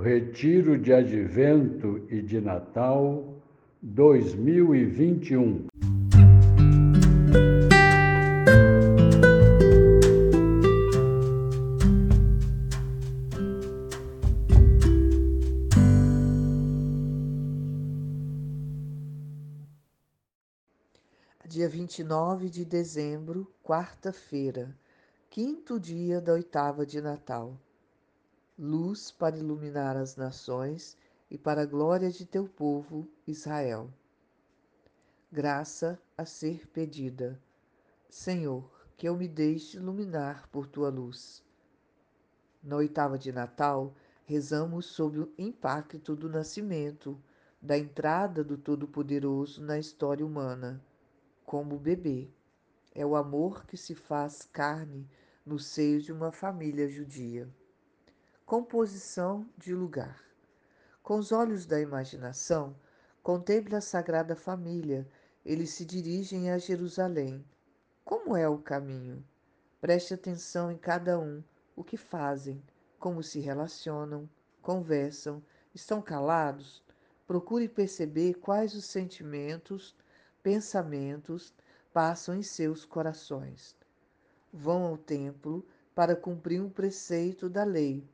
Retiro de Advento e de Natal 2021. Dia 29 de dezembro, quarta-feira, quinto dia da oitava de Natal luz para iluminar as nações e para a glória de teu povo, Israel. Graça a ser pedida. Senhor, que eu me deixe iluminar por tua luz. Na oitava de Natal, rezamos sobre o impacto do nascimento, da entrada do Todo-Poderoso na história humana, como bebê. É o amor que se faz carne no seio de uma família judia. Composição de lugar. Com os olhos da imaginação, contemple a Sagrada Família. Eles se dirigem a Jerusalém. Como é o caminho? Preste atenção em cada um, o que fazem, como se relacionam, conversam, estão calados? Procure perceber quais os sentimentos, pensamentos passam em seus corações. Vão ao templo para cumprir um preceito da lei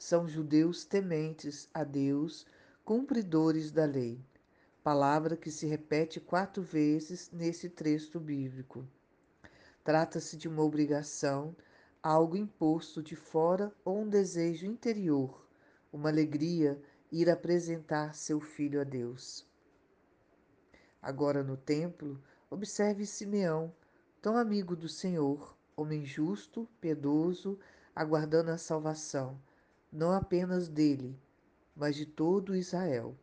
são judeus tementes a Deus, cumpridores da lei. Palavra que se repete quatro vezes nesse texto bíblico. Trata-se de uma obrigação, algo imposto de fora ou um desejo interior, uma alegria ir apresentar seu filho a Deus. Agora no templo, observe Simeão, tão amigo do Senhor, homem justo, piedoso, aguardando a salvação não apenas dele, mas de todo Israel.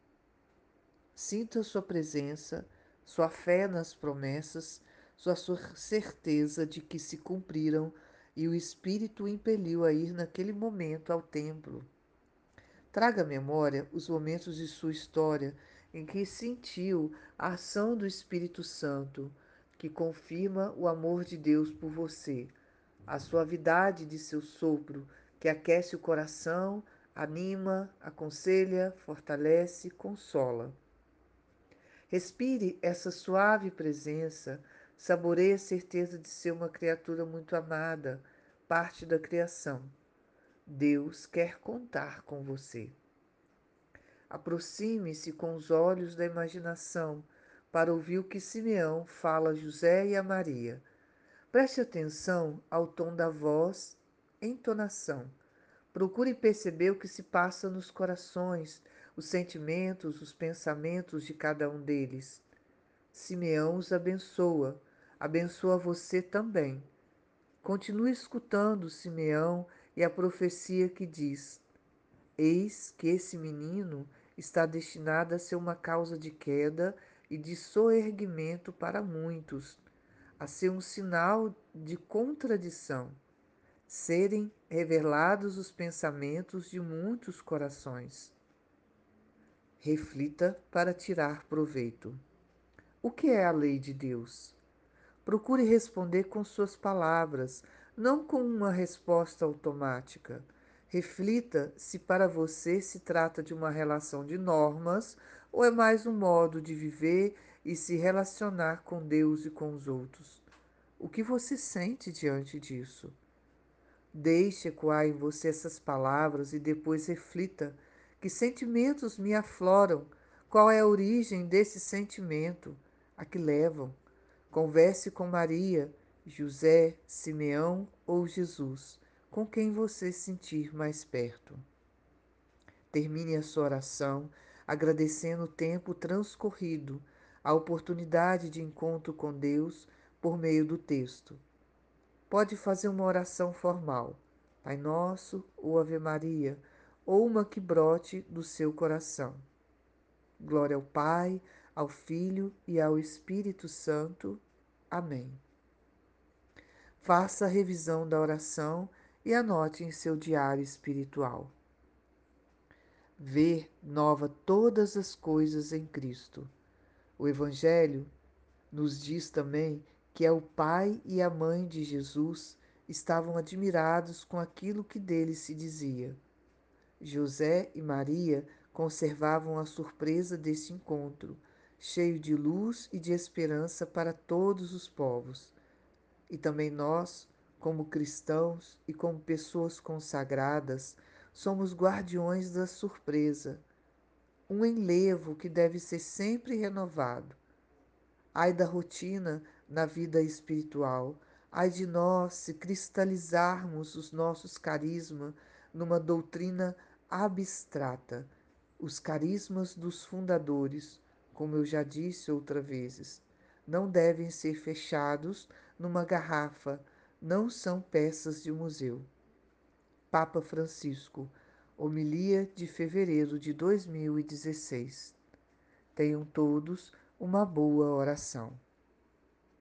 Sinta sua presença, sua fé nas promessas, sua certeza de que se cumpriram e o Espírito o impeliu a ir naquele momento ao templo. Traga à memória os momentos de sua história em que sentiu a ação do Espírito Santo, que confirma o amor de Deus por você, a suavidade de seu sopro que aquece o coração, anima, aconselha, fortalece, consola. Respire essa suave presença, saboreie a certeza de ser uma criatura muito amada, parte da criação. Deus quer contar com você. Aproxime-se com os olhos da imaginação para ouvir o que Simeão fala a José e a Maria. Preste atenção ao tom da voz entonação. Procure perceber o que se passa nos corações, os sentimentos, os pensamentos de cada um deles. Simeão os abençoa, abençoa você também. Continue escutando Simeão e a profecia que diz: Eis que esse menino está destinado a ser uma causa de queda e de soerguimento para muitos, a ser um sinal de contradição serem revelados os pensamentos de muitos corações. Reflita para tirar proveito. O que é a lei de Deus? Procure responder com suas palavras, não com uma resposta automática. Reflita se para você se trata de uma relação de normas ou é mais um modo de viver e se relacionar com Deus e com os outros. O que você sente diante disso? Deixe ecoar em você essas palavras e depois reflita que sentimentos me afloram, qual é a origem desse sentimento, a que levam. Converse com Maria, José, Simeão ou Jesus, com quem você sentir mais perto. Termine a sua oração agradecendo o tempo transcorrido, a oportunidade de encontro com Deus por meio do texto Pode fazer uma oração formal, Pai Nosso ou Ave Maria, ou uma que brote do seu coração. Glória ao Pai, ao Filho e ao Espírito Santo. Amém. Faça a revisão da oração e anote em seu diário espiritual. Ver nova todas as coisas em Cristo. O Evangelho nos diz também que é o pai e a mãe de Jesus estavam admirados com aquilo que dele se dizia. José e Maria conservavam a surpresa deste encontro, cheio de luz e de esperança para todos os povos. E também nós, como cristãos e como pessoas consagradas, somos guardiões da surpresa, um enlevo que deve ser sempre renovado. Ai da rotina na vida espiritual, ai de nós se cristalizarmos os nossos carismas numa doutrina abstrata, os carismas dos fundadores, como eu já disse outra vezes, não devem ser fechados numa garrafa, não são peças de museu. Papa Francisco, homilia de fevereiro de 2016. Tenham todos uma boa oração.